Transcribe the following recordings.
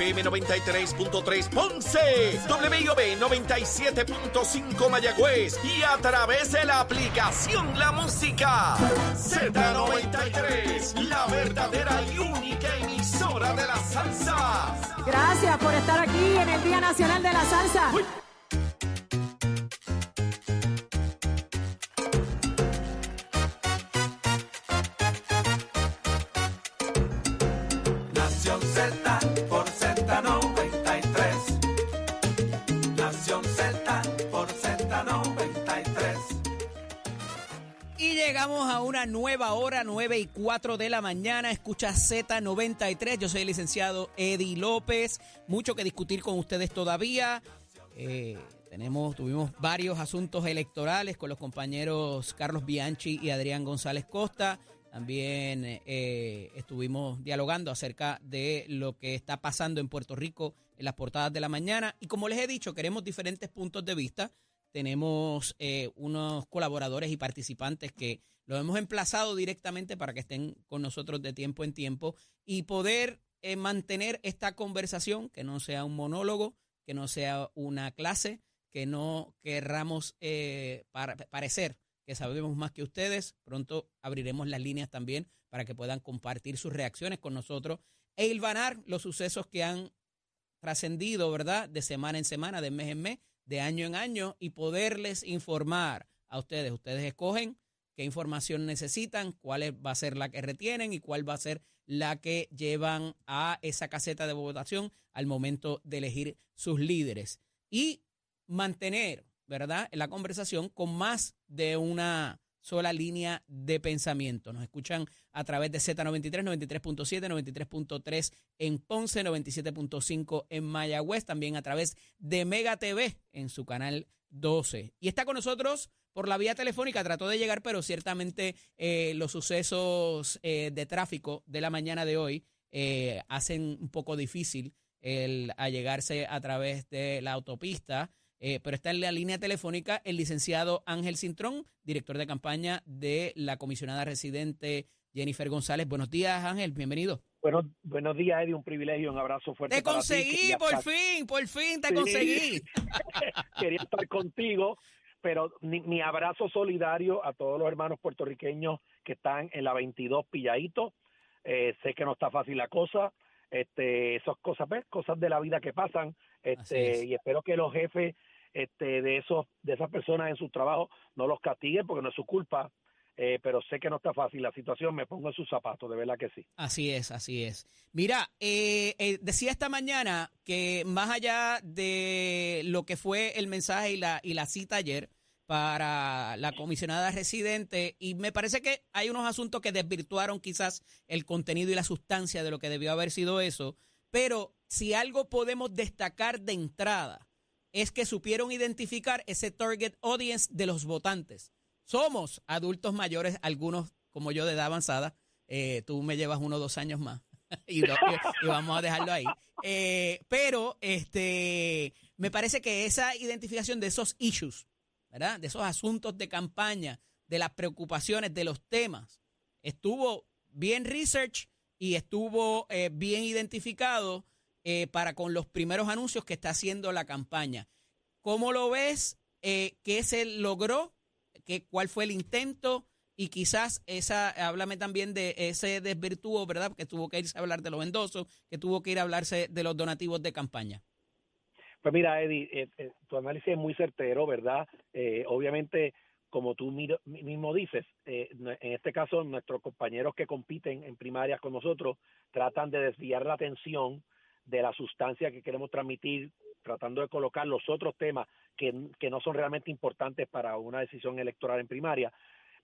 FM 93.3 Ponce, WIOB 97.5 Mayagüez y a través de la aplicación La Música Z93, la verdadera y única emisora de la salsa. Gracias por estar aquí en el Día Nacional de la Salsa. Nación nueva hora, 9 y 4 de la mañana. Escucha Z93. Yo soy el licenciado Eddie López. Mucho que discutir con ustedes todavía. Eh, tenemos, tuvimos varios asuntos electorales con los compañeros Carlos Bianchi y Adrián González Costa. También eh, estuvimos dialogando acerca de lo que está pasando en Puerto Rico en las portadas de la mañana. Y como les he dicho, queremos diferentes puntos de vista. Tenemos eh, unos colaboradores y participantes que los hemos emplazado directamente para que estén con nosotros de tiempo en tiempo y poder eh, mantener esta conversación, que no sea un monólogo, que no sea una clase, que no querramos eh, parecer que sabemos más que ustedes. Pronto abriremos las líneas también para que puedan compartir sus reacciones con nosotros e hilvanar los sucesos que han trascendido, ¿verdad? De semana en semana, de mes en mes, de año en año y poderles informar a ustedes. Ustedes escogen qué información necesitan, cuál va a ser la que retienen y cuál va a ser la que llevan a esa caseta de votación al momento de elegir sus líderes. Y mantener, ¿verdad?, la conversación con más de una sola línea de pensamiento. Nos escuchan a través de Z93, 93.7, 93.3 en Ponce, 97.5 en Mayagüez, también a través de Mega TV en su canal 12. Y está con nosotros por la vía telefónica, trató de llegar, pero ciertamente eh, los sucesos eh, de tráfico de la mañana de hoy eh, hacen un poco difícil el allegarse a través de la autopista. Eh, pero está en la línea telefónica el licenciado Ángel Cintrón, director de campaña de la comisionada residente Jennifer González. Buenos días, Ángel, bienvenido. Bueno, buenos días, Eddie. Un privilegio, un abrazo fuerte. Te para conseguí, por estar- fin, por fin te Sí. conseguí. Quería estar contigo, pero mi, mi abrazo solidario a todos los hermanos puertorriqueños que están en la 22 Pilladito. Eh, sé que no está fácil la cosa. Este, esas cosas, ¿ves? cosas de la vida que pasan. Este, es. y espero que los jefes este, de esos, de esas personas en su trabajo no los castiguen porque no es su culpa. Eh, pero sé que no está fácil la situación. Me pongo en sus zapatos, de verdad que sí. Así es, así es. Mira, eh, eh, decía esta mañana que más allá de lo que fue el mensaje y la, y la cita ayer para la comisionada residente, y me parece que hay unos asuntos que desvirtuaron quizás el contenido y la sustancia de lo que debió haber sido eso, pero si algo podemos destacar de entrada es que supieron identificar ese target audience de los votantes. Somos adultos mayores, algunos como yo de edad avanzada, eh, tú me llevas uno o dos años más y, vamos a dejarlo ahí. Eh, pero este, me parece que esa identificación de esos issues, ¿verdad? De esos asuntos de campaña, de las preocupaciones, de los temas, estuvo bien research y estuvo eh, bien identificado eh, para con los primeros anuncios que está haciendo la campaña. ¿Cómo lo ves? Eh, ¿Qué se logró? ¿Qué, ¿Cuál fue el intento? Y quizás esa, háblame también de ese desvirtuo, ¿verdad? Que tuvo que irse a hablar de los endosos, que tuvo que ir a hablarse de los donativos de campaña. Pues mira, Eddie, eh, eh, tu análisis es muy certero, ¿verdad? Eh, obviamente, como tú mismo dices, eh, en este caso nuestros compañeros que compiten en primarias con nosotros tratan de desviar la atención de la sustancia que queremos transmitir, tratando de colocar los otros temas que, que no son realmente importantes para una decisión electoral en primaria,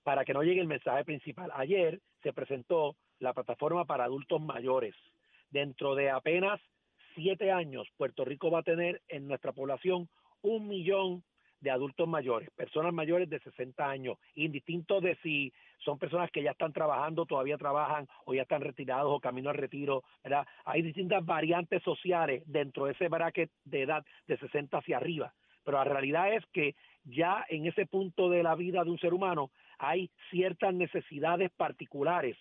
para que no llegue el mensaje principal. Ayer se presentó la plataforma para adultos mayores. Dentro de apenas siete años, Puerto Rico va a tener en nuestra población un millón de adultos mayores, personas mayores de 60 años, indistinto de si son personas que ya están trabajando, todavía trabajan o ya están retirados o camino al retiro, ¿verdad? Hay distintas variantes sociales dentro de ese bracket de edad de 60 hacia arriba, pero la realidad es que ya en ese punto de la vida de un ser humano hay ciertas necesidades particulares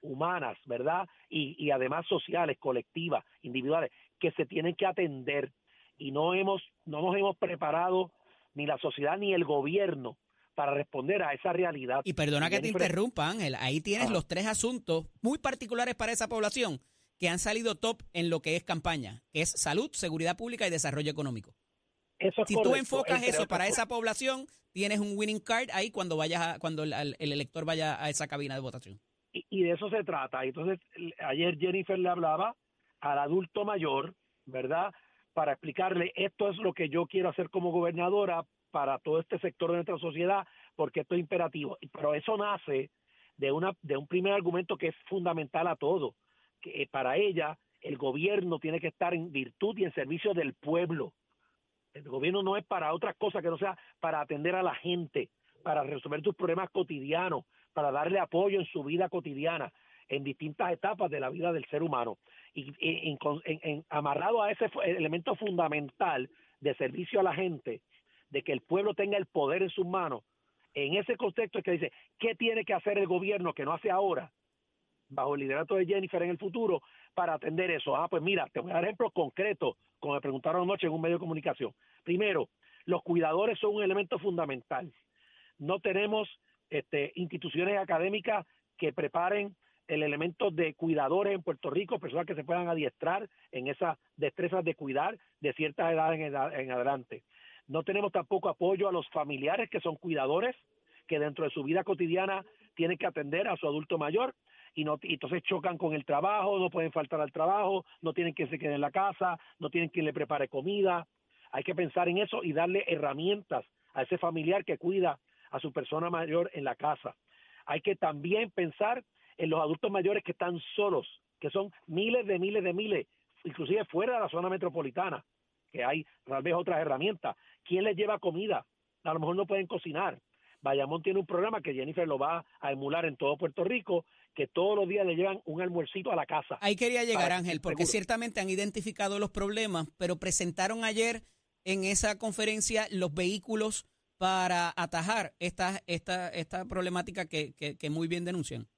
humanas, ¿verdad? Y, y además sociales, colectivas, individuales, que se tienen que atender y no hemos, no nos hemos preparado ni la sociedad ni el gobierno para responder a esa realidad. Y perdona que te interrumpa, Ángel. Ahí tienes los tres asuntos muy particulares para esa población que han salido top en lo que es campaña, que es salud, seguridad pública y desarrollo económico. Eso es Si tú correcto, enfocas entre eso para esa población, tienes un winning card ahí cuando vayas a- cuando el, el elector vaya a esa cabina de votación. y, y de eso se trata. Entonces, ayer Jennifer le hablaba al adulto mayor, ¿verdad? Para explicarle, esto es lo que yo quiero hacer como gobernadora para todo este sector de nuestra sociedad, porque esto es imperativo. Pero eso nace de, una, de un primer argumento que es fundamental a todo, que eh, para ella el gobierno tiene que estar en virtud y en servicio del pueblo. El gobierno no es para otras cosas que no sea para atender a la gente, para resolver sus problemas cotidianos, para darle apoyo en su vida cotidiana, en distintas etapas de la vida del ser humano. Y en- en- en- amarrado a ese elemento fundamental de servicio a la gente, de que el pueblo tenga el poder en sus manos, en ese contexto es que dice, ¿qué tiene que hacer el gobierno que no hace ahora? bajo el liderato de Jennifer en el futuro para atender eso. Ah, pues mira, te voy a dar ejemplos concretos, como me preguntaron anoche en un medio de comunicación. Primero, los cuidadores son un elemento fundamental. No tenemos este, instituciones académicas que preparen el elemento de cuidadores en Puerto Rico, personas que se puedan adiestrar en esas destrezas de cuidar de ciertas edades en, edad- en adelante. No tenemos tampoco apoyo a los familiares que son cuidadores, que dentro de su vida cotidiana tienen que atender a su adulto mayor y no y entonces chocan con el trabajo, no pueden faltar al trabajo, no tienen quien se quede en la casa, no tienen quien le prepare comida. Hay que pensar en eso y darle herramientas a ese familiar que cuida a su persona mayor en la casa. Hay que también pensar en los adultos mayores que están solos, que son miles de miles de miles, inclusive fuera de la zona metropolitana, que hay tal vez otras herramientas. ¿Quién les lleva comida? A lo mejor no pueden cocinar. Bayamón tiene un programa que Jennifer lo va a emular en todo Puerto Rico, que todos los días le llevan un almuercito a la casa. Ahí quería llegar, Ángel, porque seguro. ciertamente han identificado los problemas, pero presentaron ayer en esa conferencia los vehículos para atajar esta, esta, esta problemática que, que, que muy bien denuncian.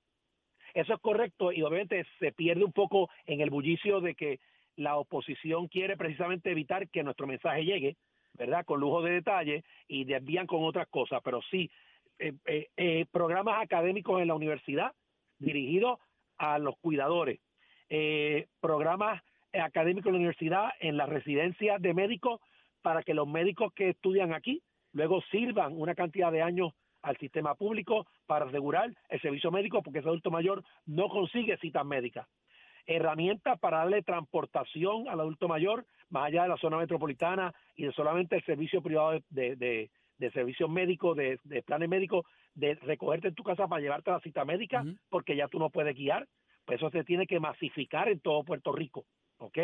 Eso es correcto y obviamente se pierde un poco en el bullicio de que la oposición quiere precisamente evitar que nuestro mensaje llegue, ¿verdad? Con lujo de detalle y desvían con otras cosas, pero sí, eh, eh, eh, programas académicos en la universidad dirigidos a los cuidadores, programas académicos en la universidad en las residencias de médicos para que los médicos que estudian aquí luego sirvan una cantidad de años al sistema público para asegurar el servicio médico porque ese adulto mayor no consigue citas médicas. Herramientas para darle transportación al adulto mayor más allá de la zona metropolitana y de solamente el servicio privado de, de, de- de servicios médicos, de, planes médicos, de recogerte en tu casa para llevarte a la cita médica porque ya tú no puedes guiar. Pues eso se tiene que masificar en todo Puerto Rico, ¿ok?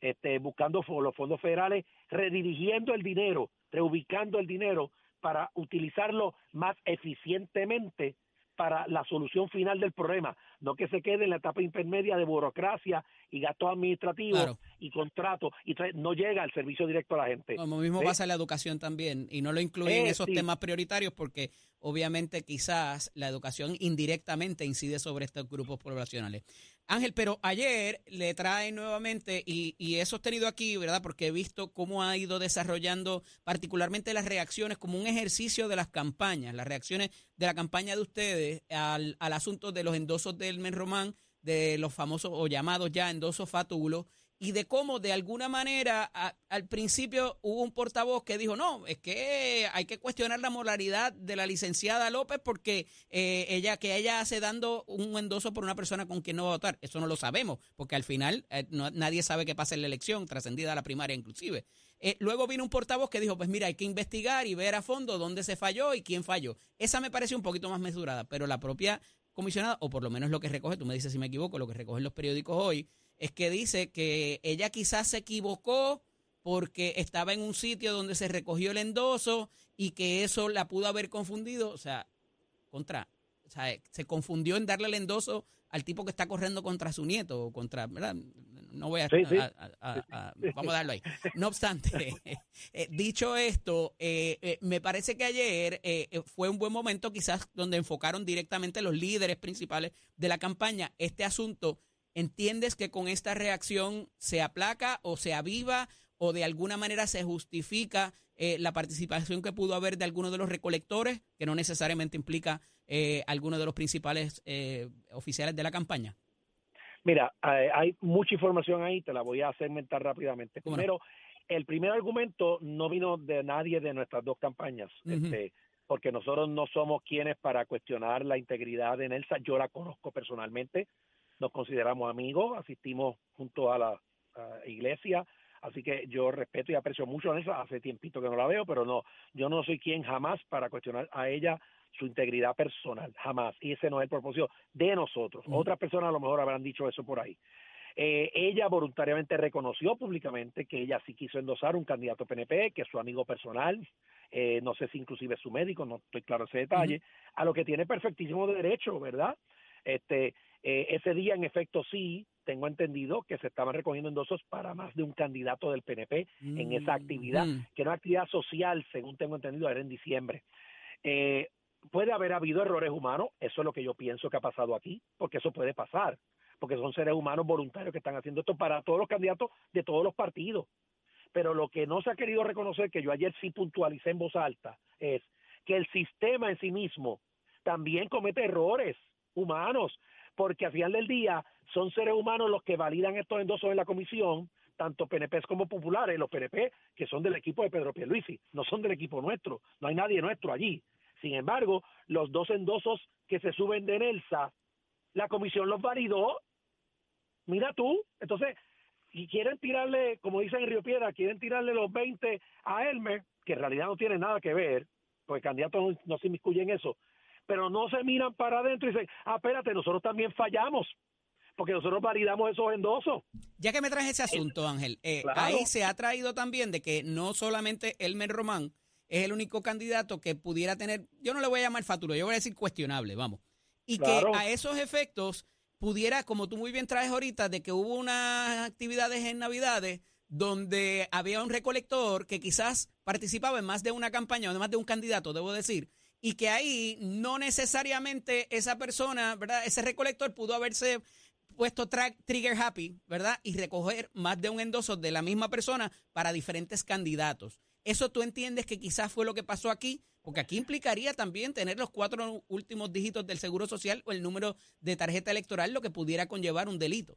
Este, buscando los fondos federales, redirigiendo el dinero, reubicando el dinero para utilizarlo más eficientemente para la solución final del problema, no que se quede en la etapa intermedia de burocracia y gastos administrativos Claro. y contratos y no llega al servicio directo a la gente. Como mismo ¿Sí? pasa en la educación también, y no lo incluyen en Eh, esos sí. temas prioritarios porque obviamente quizás la educación indirectamente incide sobre estos grupos poblacionales. Ángel, pero ayer le traen nuevamente, y, y he sostenido aquí, ¿verdad? Porque he visto cómo ha ido desarrollando particularmente las reacciones como un ejercicio de las campañas, las reacciones de la campaña de ustedes al, al asunto de los endosos del Men Román, de los famosos o llamados ya endosos fatulos, y de cómo de alguna manera a- al principio hubo un portavoz que dijo, no, es que hay que cuestionar la moralidad de la licenciada López porque eh, ella que ella hace dando un endoso por una persona con quien no va a votar. Eso no lo sabemos, porque al final eh, nadie sabe qué pasa en la elección, trascendida la primaria inclusive. Eh, luego vino un portavoz que dijo, pues mira, hay que investigar y ver a fondo dónde se falló y quién falló. Esa me parece un poquito más mesurada, pero la propia comisionada, o por lo menos lo que recoge, tú me dices si me equivoco, lo que recogen los periódicos hoy, es que dice que ella quizás se equivocó porque estaba en un sitio donde se recogió el endoso y que eso la pudo haber confundido, o sea, contra, o sea, se confundió en darle el endoso al tipo que está corriendo contra su nieto o contra, ¿verdad? no voy a, Sí, sí. a- a- a- vamos a darlo ahí. No obstante, eh, dicho esto, eh, eh, me parece que ayer fue un buen momento quizás donde enfocaron directamente los líderes principales de la campaña este asunto. ¿Entiendes que con esta reacción se aplaca o se aviva o de alguna manera se justifica eh, la participación que pudo haber de algunos de los recolectores, que no necesariamente implica eh, algunos de los principales eh, oficiales de la campaña? Mira, hay, hay mucha información ahí, te la voy a segmentar rápidamente. Primero, el primer argumento no vino de nadie de nuestras dos campañas, este, porque nosotros no somos quienes para cuestionar la integridad de Nelsa. Yo la conozco personalmente, nos consideramos amigos, asistimos junto a la a iglesia, así que yo respeto y aprecio mucho a Nelsa. Hace tiempito que no la veo, pero no, yo no soy quien jamás para cuestionar a ella su integridad personal, jamás. Y ese no es el propósito de nosotros. Otras personas a lo mejor habrán dicho eso por ahí. Eh, ella voluntariamente reconoció públicamente que ella sí quiso endosar un candidato PNP, que es su amigo personal, eh, no sé si inclusive es su médico, no estoy claro ese detalle, a lo que tiene perfectísimo derecho, ¿verdad? Este, eh, ese día, en efecto, sí, tengo entendido que se estaban recogiendo endosos para más de un candidato del PNP en esa actividad, Mm. que era una actividad social, según tengo entendido, era en diciembre. Eh, puede haber habido errores humanos, eso es lo que yo pienso que ha pasado aquí, porque eso puede pasar, porque son seres humanos voluntarios que están haciendo esto para todos los candidatos de todos los partidos. Pero lo que no se ha querido reconocer, que yo ayer sí puntualicé en voz alta, es que el sistema en sí mismo también comete errores humanos, porque al final del día son seres humanos los que validan estos endosos en la comisión, tanto PNP como populares, los PNP que son del equipo de Pedro Pierluisi, no son del equipo nuestro, no hay nadie nuestro allí. Sin embargo, los dos endosos que se suben de Nelsa, la comisión los validó. Mira tú, entonces, y quieren tirarle, como dicen en Río Piedra, quieren tirarle los 20 a Elmer, que en realidad no tiene nada que ver, porque el candidato no, no se inmiscuye en eso, pero no se miran para adentro y dicen, ah, espérate, nosotros también fallamos, porque nosotros validamos esos endosos. Ya que me traes ese asunto, Ángel, eh, Claro. ahí se ha traído también de que no solamente Elmer Román es el único candidato que pudiera tener, yo no le voy a llamar faturo, yo voy a decir cuestionable, vamos. Y Claro. que a esos efectos pudiera, como tú muy bien traes ahorita, de que hubo unas actividades en Navidades donde había un recolector que quizás participaba en más de una campaña o en más de un candidato, debo decir, y que ahí no necesariamente esa persona, ¿verdad? Ese recolector pudo haberse puesto tra- trigger happy, ¿verdad? Y recoger más de un endoso de la misma persona para diferentes candidatos. ¿Eso tú entiendes que quizás fue lo que pasó aquí? Porque aquí implicaría también tener los cuatro últimos dígitos del Seguro Social o el número de tarjeta electoral, lo que pudiera conllevar un delito.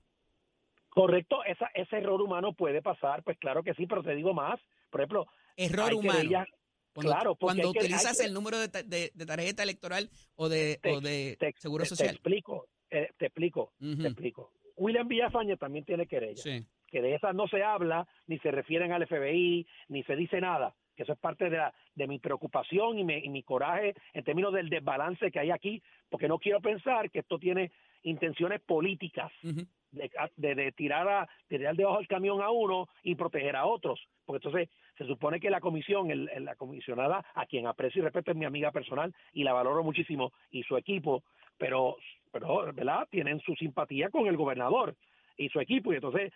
Correcto, esa, ese error humano puede pasar, pues claro que sí, pero te digo más, por ejemplo, Error humano. querellas- Cuando, claro, cuando utilizas que- el número de, ta- de- de tarjeta electoral o de, Te- o de te- Seguro te- Te Social. explico, eh, te explico, Ujú. te explico. William Villafañe también tiene querella, Sí. que de esas no se habla, ni se refieren al FBI, ni se dice nada, que eso es parte de, la, de mi preocupación y, me- y mi coraje en términos del desbalance que hay aquí, porque no quiero pensar que esto tiene intenciones políticas de, de, de tirar a de tirar debajo del camión a uno y proteger a otros. Porque entonces se supone que la comisión el, el- la comisionada a quien aprecio y respeto es mi amiga personal y la valoro muchísimo y su equipo pero pero verdad tienen su simpatía con el gobernador y su equipo y entonces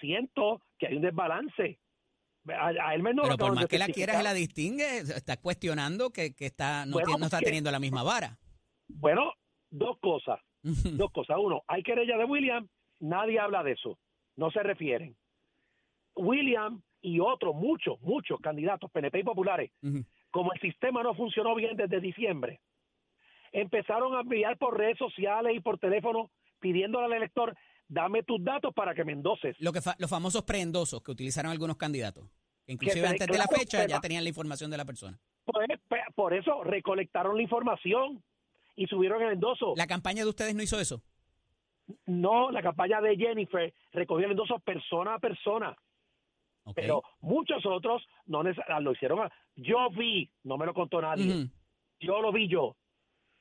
siento que hay un desbalance. A, a él me no Pero por más que la quieras la distingues, estás cuestionando que, que está, no, Bueno, tiene- no está porque- teniendo la misma vara. bueno dos cosas dos cosas. Uno, hay querella de William, nadie habla de eso, no se refieren. William y otros, muchos, muchos candidatos PNP y populares, como el sistema no funcionó bien desde diciembre, empezaron a enviar por redes sociales y por teléfono pidiéndole al elector, dame tus datos para que me endoses. Lo que fa- los famosos preendosos que utilizaron algunos candidatos. Inclusive te- antes de la fecha ya tenían la información de la persona. Pues, por eso recolectaron la información y subieron el endoso. ¿La campaña de ustedes no hizo eso? No, la campaña de Jennifer recogió el endoso persona a persona. Pero muchos otros no ah, lo hicieron. Yo vi, no me lo contó nadie, yo lo vi yo,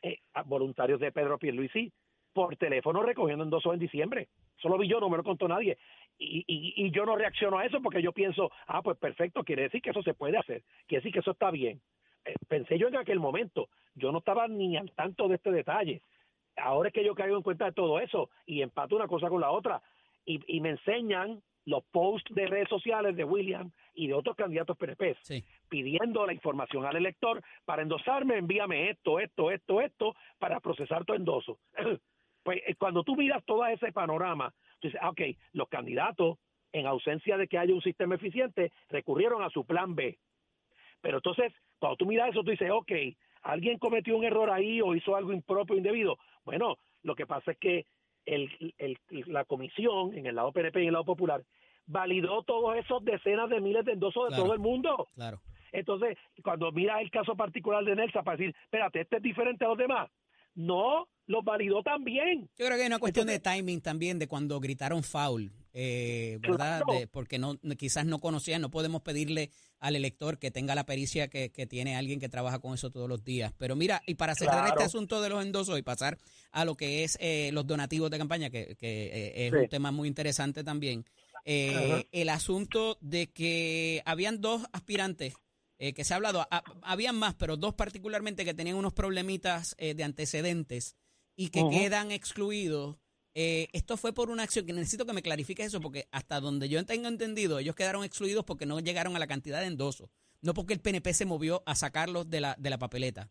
eh, voluntarios de Pedro Pierluisi, por teléfono recogiendo endosos en diciembre. Solo vi yo, no me lo contó nadie. Y, y, y yo no reacciono a eso porque yo pienso, ah, pues perfecto, quiere decir que eso se puede hacer, quiere decir que eso está bien. Eh, pensé yo en aquel momento, yo no estaba ni al tanto de este detalle. Ahora es que yo caigo en cuenta de todo eso y empato una cosa con la otra. y, y me enseñan los posts de redes sociales de William y de otros candidatos PNP Sí. pidiendo la información al elector para endosarme, envíame esto, esto, esto, esto, para procesar tu endoso. Pues eh, cuando tú miras todo ese panorama, tú dices, ah, ok, los candidatos, en ausencia de que haya un sistema eficiente, recurrieron a su plan B. Pero entonces, cuando tú miras eso, tú dices, ok, alguien cometió un error ahí o hizo algo impropio, indebido. Bueno, lo que pasa es que el, el- la comisión, en el lado PNP y en el lado popular, validó todos esos decenas de miles de endosos de todo el mundo. Claro. Entonces, cuando mira el caso particular de Nelsa para decir, espérate, este es diferente a los demás, no, los validó también. Yo creo que hay una cuestión de timing también de cuando gritaron foul, eh, ¿verdad? Claro. De- porque no quizás no conocían, no podemos pedirle al elector que tenga la pericia que, que tiene alguien que trabaja con eso todos los días. Pero mira, y para cerrar Claro. este asunto de los endosos y pasar a lo que es eh, los donativos de campaña, que, que, eh, es Sí. un tema muy interesante también, eh, el asunto de que habían dos aspirantes eh, que se ha hablado, a- habían más, pero dos particularmente que tenían unos problemitas de antecedentes y que quedan excluidos. Eh, esto fue por una acción que necesito que me clarifique eso, porque hasta donde yo tengo entendido, ellos quedaron excluidos porque no llegaron a la cantidad de endosos, no porque el PNP se movió a sacarlos de la, de la papeleta.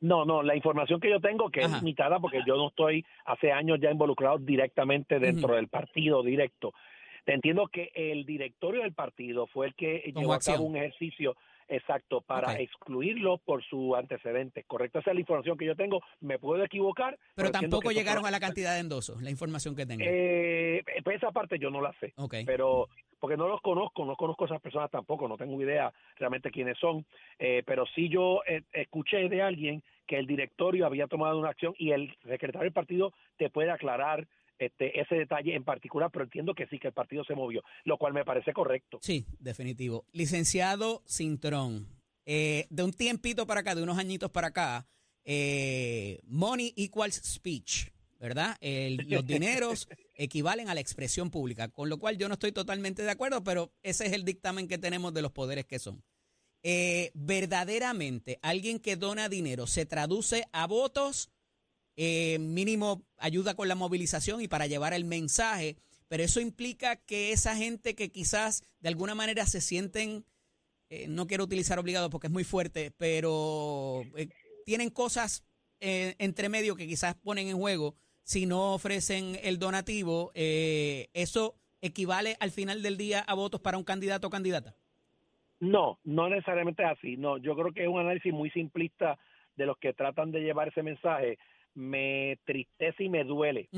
No, no, la información que yo tengo, que Ajá. es limitada, porque yo no estoy hace años ya involucrado directamente dentro del partido directo. Te entiendo que el directorio del partido fue el que llevó a cabo un ejercicio exacto para Ok. excluirlo por sus antecedentes. Correcto, esa es la información que yo tengo. Me puedo equivocar. Pero tampoco llegaron a la cantidad de endosos, la información que tengo. Eh, pues esa parte yo no la sé. ok. pero porque no los conozco, no conozco a esas personas tampoco, no tengo idea realmente quiénes son, eh, pero sí yo eh, escuché de alguien que el directorio había tomado una acción y el secretario del partido te puede aclarar este ese detalle en particular, pero entiendo que sí que el partido se movió, lo cual me parece correcto. Sí, definitivo. Licenciado Cintrón, eh, de un tiempito para acá, de unos añitos para acá, eh, money equals speech, ¿verdad? El- los dineros equivalen a la expresión pública, con lo cual yo no estoy totalmente de acuerdo, pero ese es el dictamen que tenemos de los poderes que son. Eh, verdaderamente, alguien que dona dinero se traduce a votos, eh, mínimo ayuda con la movilización y para llevar el mensaje, pero eso implica que esa gente que quizás de alguna manera se sienten, eh, no quiero utilizar obligado porque es muy fuerte, pero eh, tienen cosas eh, entre medio que quizás ponen en juego si no ofrecen el donativo, eso equivale al final del día a votos para un candidato o candidata. No, no necesariamente es así. No, yo creo que es un análisis muy simplista de los que tratan de llevar ese mensaje. Me tristece y me duele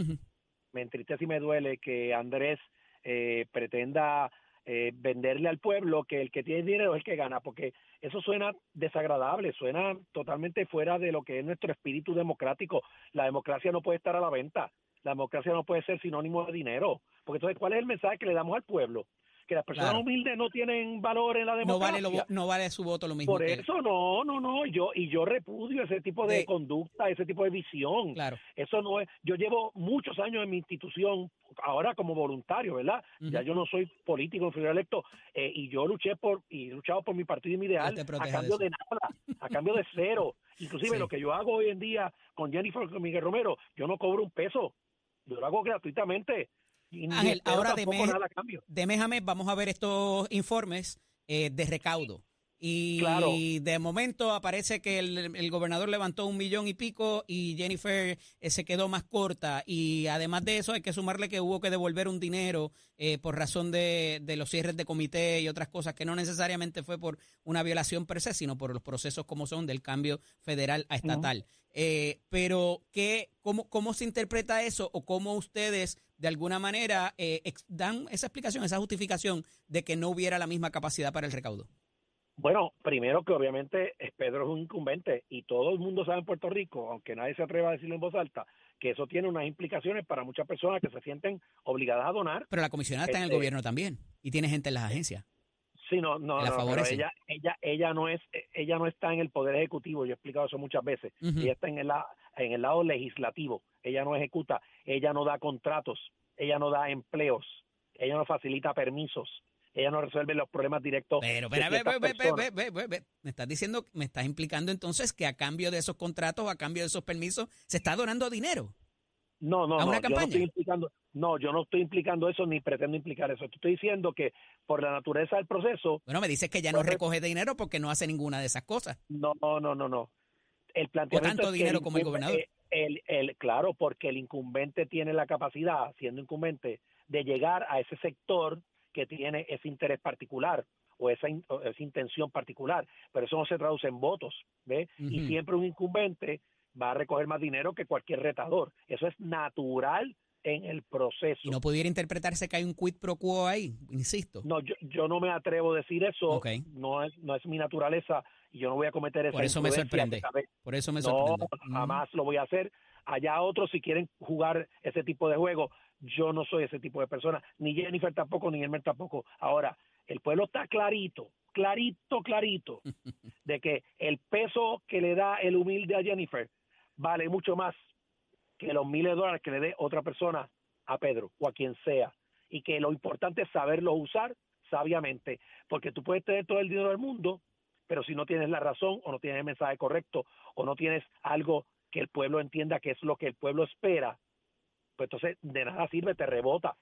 me entristece y me duele que Andrés eh, pretenda eh, venderle al pueblo que el que tiene dinero es el que gana, porque eso suena desagradable, suena totalmente fuera de lo que es nuestro espíritu democrático. La democracia no puede estar a la venta, la democracia no puede ser sinónimo de dinero, porque entonces, ¿cuál es el mensaje que le damos al pueblo? Que las personas Claro. humildes no tienen valor en la No democracia. vale, lo vo- no vale su voto lo mismo. Por que- eso no, no, no, yo y yo repudio ese tipo de De- conducta, ese tipo de visión. Claro. Eso no es, yo llevo muchos años en mi institución, ahora como voluntario, ¿verdad? Ya yo no soy político en federal electo eh, y yo luché por y he luchado por mi partido y mi ideal a cambio de de, nada, a cambio de cero. Inclusive Sí. lo que yo hago hoy en día con Jennifer Miguel Romero, yo no cobro un peso, yo lo hago gratuitamente. Ángel, ahora de mes- de mes a mes vamos a ver estos informes eh, de recaudo. Y Claro. de momento aparece que el, el gobernador levantó un millón y pico y Jennifer eh, se quedó más corta. Y además de eso hay que sumarle que hubo que devolver un dinero eh, por razón de, de los cierres de comité y otras cosas que no necesariamente fue por una violación per se, sino por los procesos como son del cambio federal a estatal. Eh, pero, ¿qué, cómo, ¿cómo se interpreta eso o cómo ustedes de alguna manera eh, dan esa explicación, esa justificación de que no hubiera la misma capacidad para el recaudo? Bueno, primero que obviamente Pedro es un incumbente y todo el mundo sabe en Puerto Rico, aunque nadie se atreva a decirlo en voz alta, que eso tiene unas implicaciones para muchas personas que se sienten obligadas a donar. Pero la comisionada está en el Este- gobierno también y tiene gente en las agencias. Sí, no, no, la no, pero ella, ella, ella no es, ella no está en el poder ejecutivo. Yo he explicado eso muchas veces. Ujú. Ella está en el, en el lado legislativo. Ella no ejecuta, ella no da contratos, ella no da empleos, ella no facilita permisos, ella no resuelve los problemas directos. Pero, de pero, ve, ciertas ve, ve, ve, personas. ve, ve, ve. me estás diciendo, me estás implicando entonces que a cambio de esos contratos, a cambio de esos permisos, se está donando dinero. No, no, a no, una yo no campaña. estoy implicando, No, yo no estoy implicando eso ni pretendo implicar eso. Estoy diciendo que por la naturaleza del proceso. Bueno, me dices que ya no recoge dinero porque no hace ninguna de esas cosas. No, no, no, no. El planteamiento tanto es que dinero como el gobernador. eh, El, el, claro, porque el incumbente tiene la capacidad, siendo incumbente, de llegar a ese sector que tiene ese interés particular o esa, in- o esa intención particular, pero eso no se traduce en votos, ¿ve? Y siempre un incumbente va a recoger más dinero que cualquier retador. Eso es natural en el proceso. Y no pudiera interpretarse que hay un quid pro quo ahí, insisto. No, yo, yo no me atrevo a decir eso, no es no es mi naturaleza y yo no voy a cometer esa Por eso me sorprende. Por eso me no, sorprende. Mm. jamás lo voy a hacer. Allá otros si quieren jugar ese tipo de juego, yo no soy ese tipo de persona, ni Jennifer tampoco, ni Elmer tampoco. Ahora, el pueblo está clarito, clarito, clarito, de que el peso que le da el humilde a Jennifer vale mucho más que los miles de dólares que le dé otra persona a Pedro o a quien sea. Y que lo importante es saberlo usar sabiamente, porque tú puedes tener todo el dinero del mundo, pero si no tienes la razón o no tienes el mensaje correcto o no tienes algo que el pueblo entienda que es lo que el pueblo espera, pues entonces de nada sirve, te rebota,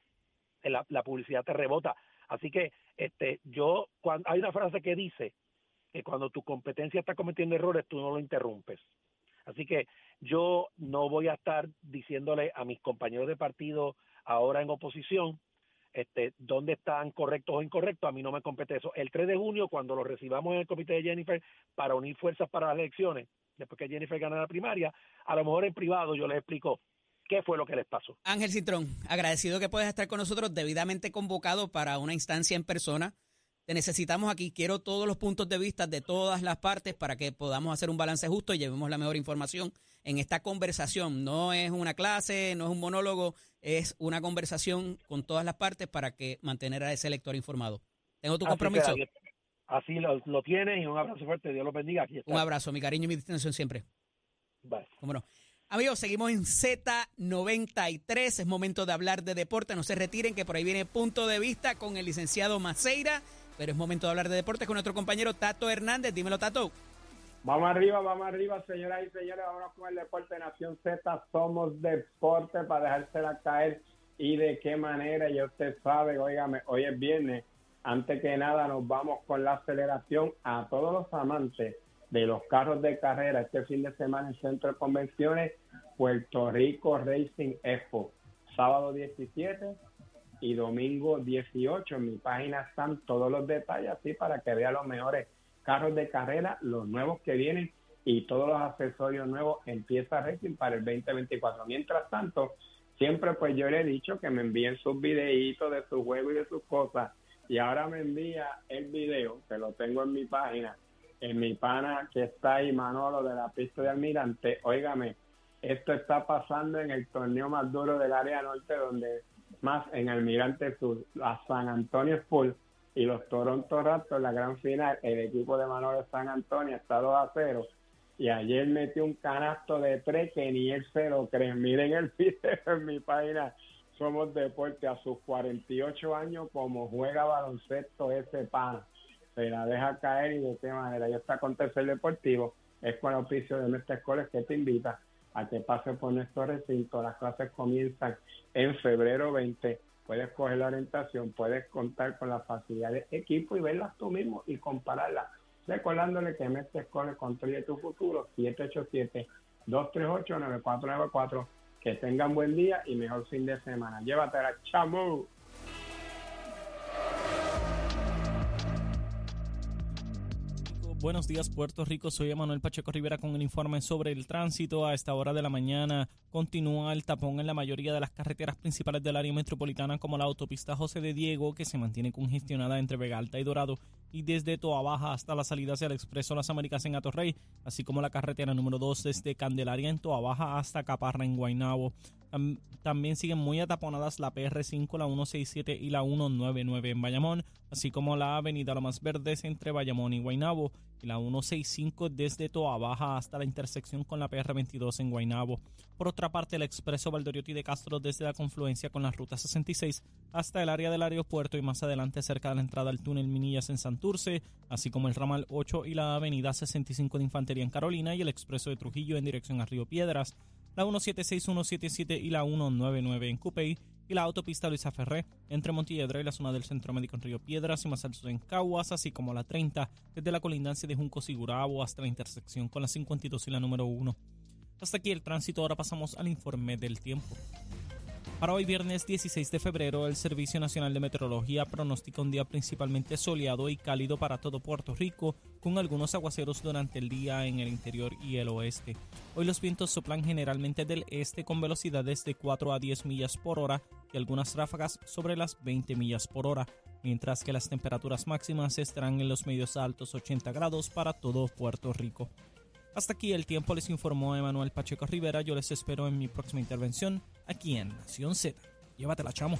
la, publicidad te rebota. Así que este, yo, cuando, hay una frase que dice que cuando tu competencia está cometiendo errores, tú no lo interrumpes. Así que yo no voy a estar diciéndole a mis compañeros de partido ahora en oposición este, dónde están correctos o incorrectos, a mí no me compete eso. El 3 de junio, cuando lo recibamos en el comité de Jennifer para unir fuerzas para las elecciones, después que Jennifer gane la primaria, a lo mejor en privado yo les explico qué fue lo que les pasó. Ángel Cintrón, agradecido que puedas estar con nosotros, debidamente convocado para una instancia en persona. Te necesitamos aquí. Quiero todos los puntos de vista de todas las partes para que podamos hacer un balance justo y llevemos la mejor información en esta conversación. No es una clase, no es un monólogo, es una conversación con todas las partes para que mantener a ese elector informado. Tengo tu Así compromiso. Así lo, lo tienes y un abrazo fuerte. Dios los bendiga. Aquí está. Un abrazo, mi cariño y mi distinción siempre. Bye. ¿Cómo no? Amigos, seguimos en Z93. Es momento de hablar de deporte. No se retiren, que por ahí viene punto de vista con el licenciado Maceira. Pero es momento de hablar de deporte con nuestro compañero Tato Hernández. Dímelo, Tato. Vamos arriba, vamos arriba, señoras y señores. Vámonos con el Deporte Nación Z. Somos deporte para dejársela caer. Y de qué manera, ya usted sabe, óigame, hoy es viernes. Antes que nada, nos vamos con la aceleración a todos los amantes de los carros de carrera. Este fin de semana en Centro de Convenciones, Puerto Rico Racing Expo. Sábado 17 y domingo 18. En mi página están todos los detalles, así para que vea los mejores carros de carrera, los nuevos que vienen y todos los accesorios nuevos en Pieza Racing para el 2024. Mientras tanto, siempre pues yo le he dicho que me envíen sus videitos de su juego y de sus cosas. Y ahora me envía el video, que lo tengo en mi página, en mi pana que está ahí, Manolo, de la pista de Almirante. Óigame, esto está pasando en el torneo más duro del área norte, donde más en Almirante Sur, a San Antonio Spurs y los Toronto Raptors, la gran final, el equipo de Manolo San Antonio está 2 a 0. Y ayer metió un canasto de tres que ni él se lo cree. Miren el video en mi página. Somos Deporte a sus 48 años, como juega baloncesto ese pana. Se la deja caer y de qué manera. Ya está con tercer deportivo. Es con el oficio de nuestra escuela que te invita a que pase por nuestro recinto. Las clases comienzan en febrero 20 puedes coger la orientación, puedes contar con las facilidades de equipo y verlas tú mismo y compararlas. Recordándole que Mestre Escoles construye tu futuro, 787-238-9494. Que tengan buen día y mejor fin de semana. Llévatela, chamo. Buenos días, Puerto Rico. Soy Emanuel Pacheco Rivera con el informe sobre el tránsito. A esta hora de la mañana continúa el tapón en la mayoría de las carreteras principales del área metropolitana, como la autopista José de Diego, que se mantiene congestionada entre Vega Alta y Dorado, y desde Toa Baja hasta la salida hacia el Expreso Las Américas en Atorrey, así como la carretera número 2 desde Candelaria en Toa Baja hasta Caparra en Guaynabo. Tam- También siguen muy ataponadas la PR5, la 167 y la 199 en Bayamón, así como la avenida Lomas Verdes entre Bayamón y Guaynabo, y la 165 desde Toa Baja hasta la intersección con la PR22 en Guaynabo. Por otra parte, el expreso Valdoriotti de Castro desde la confluencia con la ruta 66 hasta el área del aeropuerto y más adelante cerca de la entrada al túnel Minillas en Santurce, así como el ramal 8 y la avenida 65 de Infantería en Carolina y el expreso de Trujillo en dirección a Río Piedras, la 176, 177 y la 199 en Cupey y la autopista Luisa Ferré entre Montilledra y la zona del Centro Médico en Río Piedras y más al sur en Caguas, así como la 30 desde la colindancia de Junco Sigurabo hasta la intersección con la 52 y la número 1. Hasta aquí el tránsito, ahora pasamos al informe del tiempo. Para hoy viernes 16 de febrero, el Servicio Nacional de Meteorología pronostica un día principalmente soleado y cálido para todo Puerto Rico, con algunos aguaceros durante el día en el interior y el oeste. Hoy los vientos soplan generalmente del este con velocidades de 4 a 10 millas por hora y algunas ráfagas sobre las 20 millas por hora, mientras que las temperaturas máximas estarán en los medios altos 80 grados para todo Puerto Rico. Hasta aquí el tiempo les informó Emanuel Pacheco Rivera. Yo les espero en mi próxima intervención aquí en Nación Z. Llévatela, chamo.